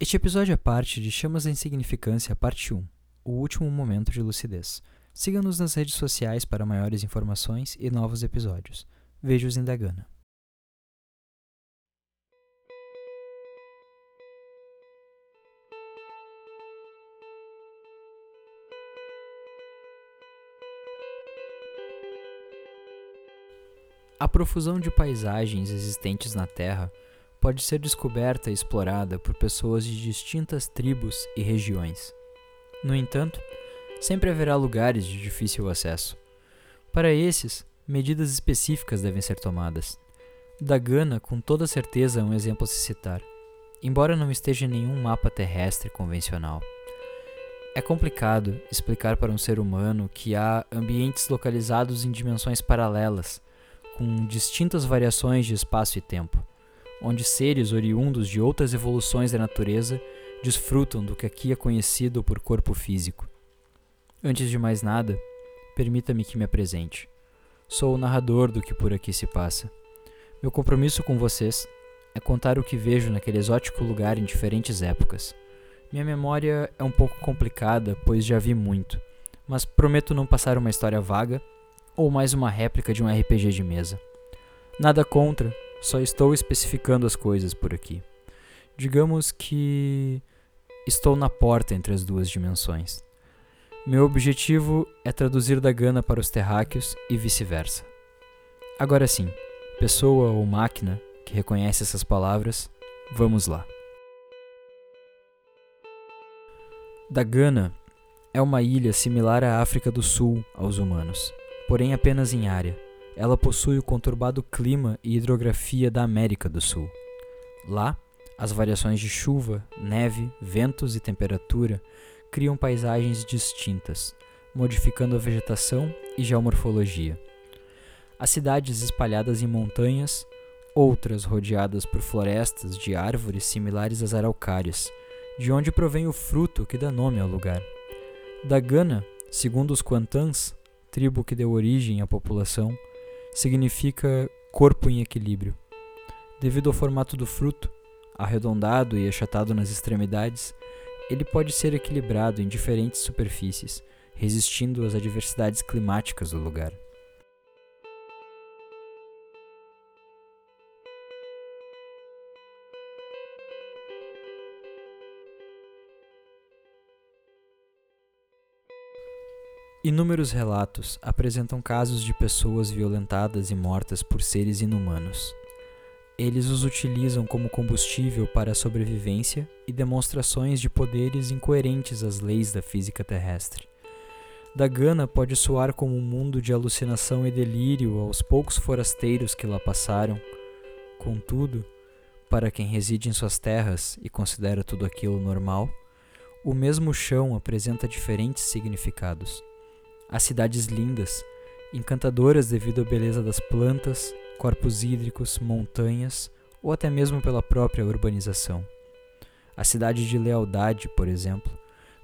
Este episódio é parte de Chamas da Insignificância, parte 1, o último momento de lucidez. Siga-nos nas redes sociais para maiores informações e novos episódios. Veja-os em Dagana. A profusão de paisagens existentes na Terra pode ser descoberta e explorada por pessoas de distintas tribos e regiões. No entanto, sempre haverá lugares de difícil acesso. Para esses, medidas específicas devem ser tomadas. Da Gana, com toda certeza, é um exemplo a se citar, embora não esteja em nenhum mapa terrestre convencional. É complicado explicar para um ser humano que há ambientes localizados em dimensões paralelas, com distintas variações de espaço e tempo onde seres oriundos de outras evoluções da natureza desfrutam do que aqui é conhecido por corpo físico. Antes de mais nada, permita-me que me apresente. Sou o narrador do que por aqui se passa. Meu compromisso com vocês é contar o que vejo naquele exótico lugar em diferentes épocas. Minha memória é um pouco complicada, pois já vi muito, mas prometo não passar uma história vaga ou mais uma réplica de um RPG de mesa. Nada contra, só estou especificando as coisas por aqui. Digamos que estou na porta entre as duas dimensões. Meu objetivo é traduzir da Gana para os terráqueos e vice-versa. Agora sim, pessoa ou máquina que reconhece essas palavras, vamos lá. Da Gana é uma ilha similar à África do Sul aos humanos, porém apenas em área ela possui o conturbado clima e hidrografia da América do Sul. Lá, as variações de chuva, neve, ventos e temperatura criam paisagens distintas, modificando a vegetação e geomorfologia. Há cidades espalhadas em montanhas, outras rodeadas por florestas de árvores similares às araucárias, de onde provém o fruto que dá nome ao lugar. Da Gana, segundo os Quantans, tribo que deu origem à população, significa corpo em equilíbrio. Devido ao formato do fruto, arredondado e achatado nas extremidades, ele pode ser equilibrado em diferentes superfícies, resistindo às adversidades climáticas do lugar. Inúmeros relatos apresentam casos de pessoas violentadas e mortas por seres inumanos. Eles os utilizam como combustível para a sobrevivência e demonstrações de poderes incoerentes às leis da física terrestre. Da Gana pode soar como um mundo de alucinação e delírio aos poucos forasteiros que lá passaram. Contudo, para quem reside em suas terras e considera tudo aquilo normal, o mesmo chão apresenta diferentes significados. Há cidades lindas, encantadoras devido à beleza das plantas, corpos hídricos, montanhas ou até mesmo pela própria urbanização. A cidade de Lealdade, por exemplo,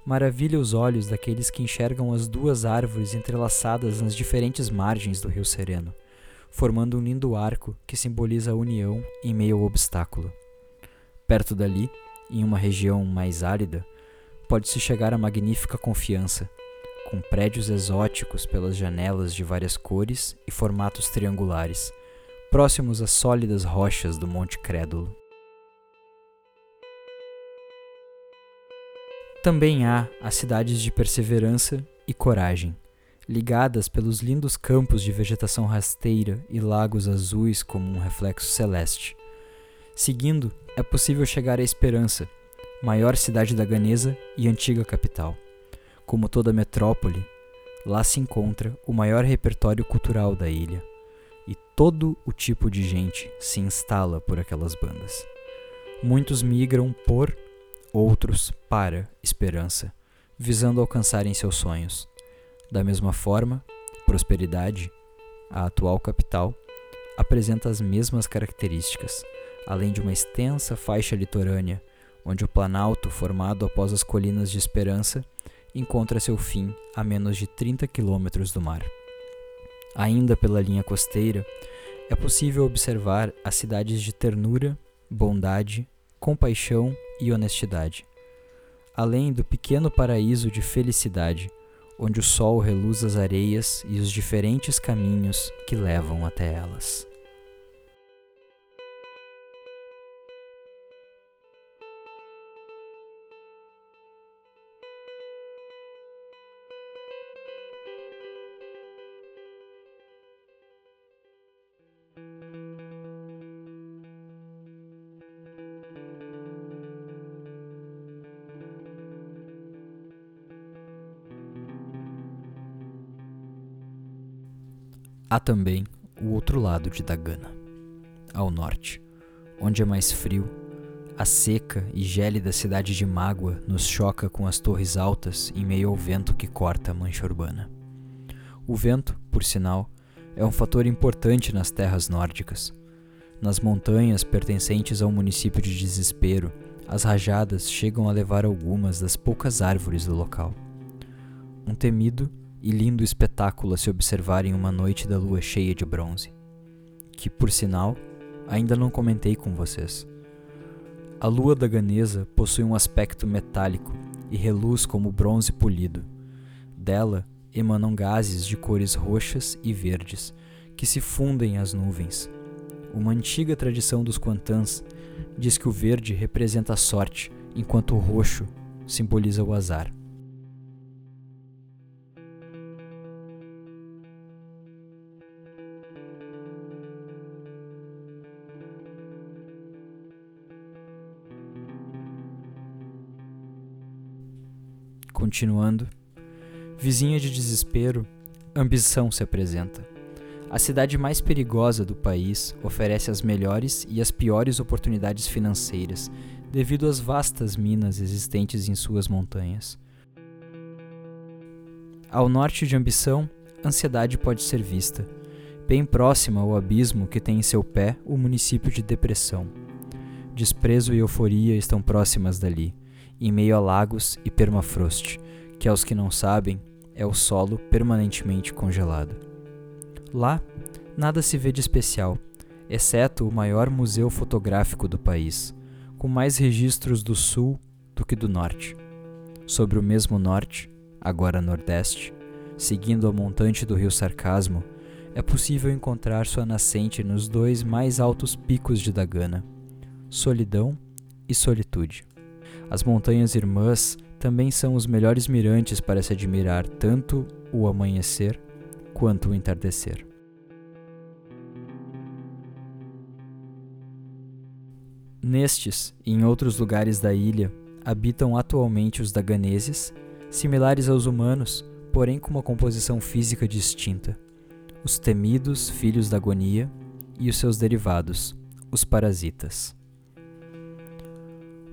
maravilha os olhos daqueles que enxergam as duas árvores entrelaçadas nas diferentes margens do Rio Sereno, formando um lindo arco que simboliza a união em meio ao obstáculo. Perto dali, em uma região mais árida, pode-se chegar à magnífica confiança, com prédios exóticos pelas janelas de várias cores e formatos triangulares, próximos às sólidas rochas do Monte Crédulo. Também há as cidades de Perseverança e Coragem, ligadas pelos lindos campos de vegetação rasteira e lagos azuis como um reflexo celeste. Seguindo, é possível chegar à Esperança, maior cidade da Ganesa e antiga capital. Como toda metrópole, lá se encontra o maior repertório cultural da ilha, e todo o tipo de gente se instala por aquelas bandas. Muitos migram por, outros para esperança, visando alcançarem seus sonhos. Da mesma forma, Prosperidade, a atual capital, apresenta as mesmas características, além de uma extensa faixa litorânea, onde o planalto formado após as colinas de Esperança encontra seu fim a menos de 30 quilômetros do mar. Ainda pela linha costeira, é possível observar as cidades de Ternura, Bondade, compaixão e honestidade, além do pequeno paraíso de felicidade, onde o sol reluz as areias e os diferentes caminhos que levam até elas. Há também o outro lado de Dagana, ao norte, onde é mais frio, a seca e gélida cidade de Mágua nos choca com as torres altas em meio ao vento que corta a mancha urbana. O vento, por sinal, é um fator importante nas terras nórdicas. Nas montanhas pertencentes ao município de Desespero, as rajadas chegam a levar algumas das poucas árvores do local. Um temido e lindo espetáculo a se observar em uma noite da lua cheia de bronze, que, por sinal, ainda não comentei com vocês. A lua da Ganesa possui um aspecto metálico e reluz como bronze polido. Dela emanam gases de cores roxas e verdes que se fundem às nuvens. Uma antiga tradição dos Quantans diz que o verde representa a sorte, enquanto o roxo simboliza o azar. Continuando, vizinha de desespero, ambição se apresenta. A cidade mais perigosa do país oferece as melhores e as piores oportunidades financeiras devido às vastas minas existentes em suas montanhas. Ao norte de Ambição, ansiedade pode ser vista, bem próxima ao abismo que tem em seu pé o município de Depressão. Desprezo e euforia estão próximas dali em meio a lagos e permafrost, que aos que não sabem é o solo permanentemente congelado. Lá, nada se vê de especial, exceto o maior museu fotográfico do país, com mais registros do sul do que do norte. Sobre o mesmo norte, agora nordeste, seguindo a montante do rio Sarcasmo, é possível encontrar sua nascente nos dois mais altos picos de Dagana, Solidão e Solitude. As montanhas irmãs também são os melhores mirantes para se admirar tanto o amanhecer quanto o entardecer. Nestes e em outros lugares da ilha habitam atualmente os daganeses, similares aos humanos, porém com uma composição física distinta. Os temidos filhos da agonia e os seus derivados, os parasitas.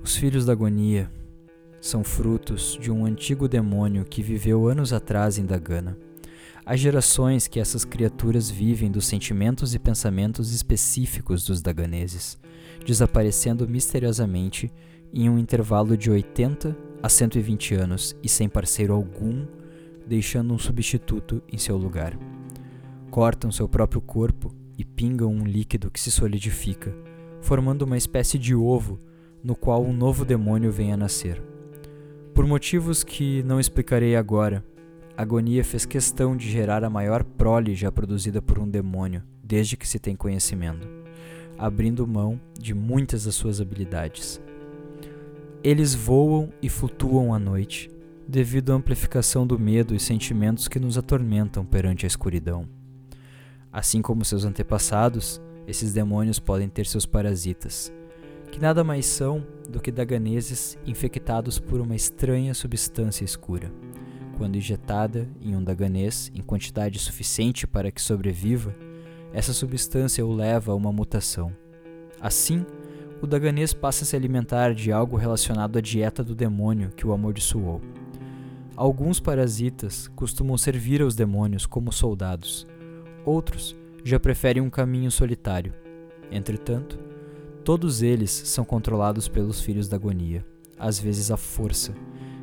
Os filhos da agonia são frutos de um antigo demônio que viveu anos atrás em Dagana. Há gerações que essas criaturas vivem dos sentimentos e pensamentos específicos dos daganeses, desaparecendo misteriosamente em um intervalo de 80 a 120 anos e sem parceiro algum, deixando um substituto em seu lugar. Cortam seu próprio corpo e pingam um líquido que se solidifica, formando uma espécie de ovo no qual um novo demônio vem a nascer. Por motivos que não explicarei agora, Agonia fez questão de gerar a maior prole já produzida por um demônio, desde que se tem conhecimento, abrindo mão de muitas das suas habilidades. Eles voam e flutuam à noite, devido à amplificação do medo e sentimentos que nos atormentam perante a escuridão. Assim como seus antepassados, esses demônios podem ter seus parasitas, que nada mais são do que daganeses infectados por uma estranha substância escura. Quando injetada em um daganês em quantidade suficiente para que sobreviva, essa substância o leva a uma mutação. Assim, o daganês passa a se alimentar de algo relacionado à dieta do demônio que o amaldiçoou. Alguns parasitas costumam servir aos demônios como soldados, outros já preferem um caminho solitário. Entretanto, Todos eles são controlados pelos filhos da agonia, às vezes à força,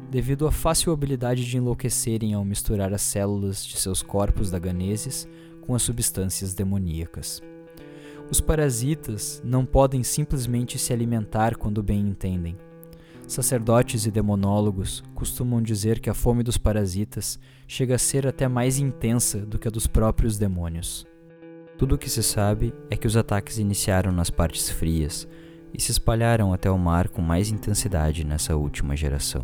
devido à fácil habilidade de enlouquecerem ao misturar as células de seus corpos daganeses com as substâncias demoníacas. Os parasitas não podem simplesmente se alimentar quando bem entendem. Sacerdotes e demonólogos costumam dizer que a fome dos parasitas chega a ser até mais intensa do que a dos próprios demônios. Tudo o que se sabe é que os ataques iniciaram nas partes frias e se espalharam até o mar com mais intensidade nessa última geração.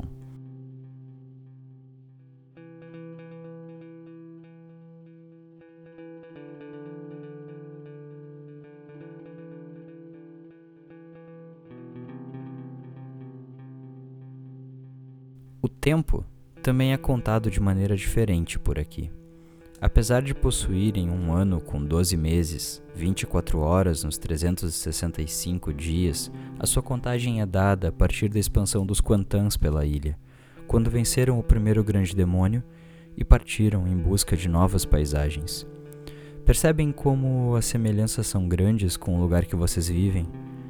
O tempo também é contado de maneira diferente por aqui. Apesar de possuírem um ano com 12 meses, 24 horas nos 365 dias, a sua contagem é dada a partir da expansão dos Quantans pela ilha, quando venceram o primeiro grande demônio e partiram em busca de novas paisagens. Percebem como as semelhanças são grandes com o lugar que vocês vivem?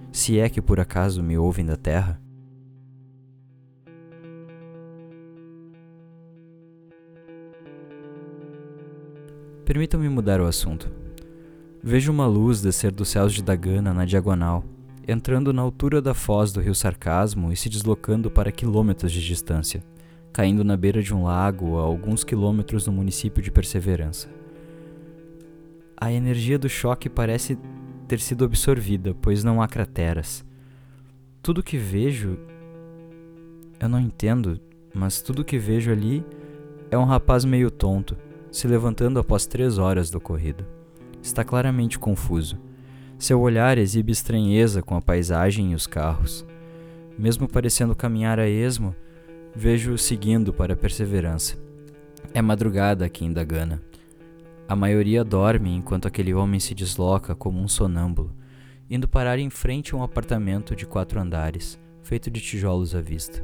Se é que por acaso me ouvem da Terra? Permitam-me mudar o assunto. Vejo uma luz descer dos céus de Dagana na diagonal, entrando na altura da foz do rio Sarcasmo e se deslocando para quilômetros de distância, caindo na beira de um lago a alguns quilômetros do município de Perseverança. A energia do choque parece ter sido absorvida, pois não há crateras. Tudo que vejo. Eu não entendo, mas tudo que vejo ali é um rapaz meio tonto se levantando após três horas do ocorrido. Está claramente confuso. Seu olhar exibe estranheza com a paisagem e os carros. Mesmo parecendo caminhar a esmo, vejo-o seguindo para a perseverança. É madrugada aqui em Dagana. A maioria dorme enquanto aquele homem se desloca como um sonâmbulo, indo parar em frente a um apartamento de quatro andares, feito de tijolos à vista.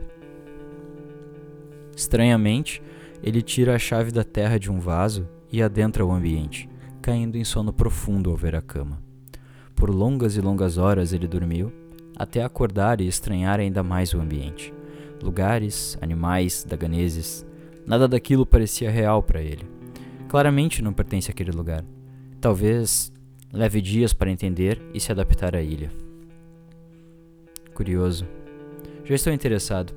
Estranhamente, ele tira a chave da terra de um vaso e adentra o ambiente, caindo em sono profundo ao ver a cama. Por longas e longas horas ele dormiu, até acordar e estranhar ainda mais o ambiente. Lugares, animais, daganeses, nada daquilo parecia real para ele. Claramente não pertence àquele lugar. Talvez leve dias para entender e se adaptar à ilha. Curioso. Já estou interessado.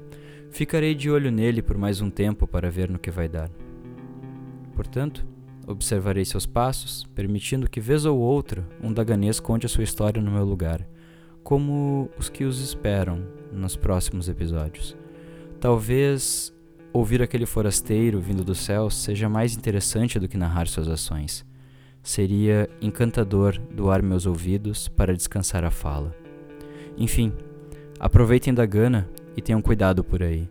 Ficarei de olho nele por mais um tempo para ver no que vai dar. Portanto, observarei seus passos, permitindo que vez ou outra um daganês conte a sua história no meu lugar, como os que os esperam nos próximos episódios. Talvez ouvir aquele forasteiro vindo do céu seja mais interessante do que narrar suas ações. Seria encantador doar meus ouvidos para descansar a fala. Enfim, aproveitem da gana e tenham cuidado por aí.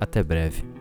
Até breve.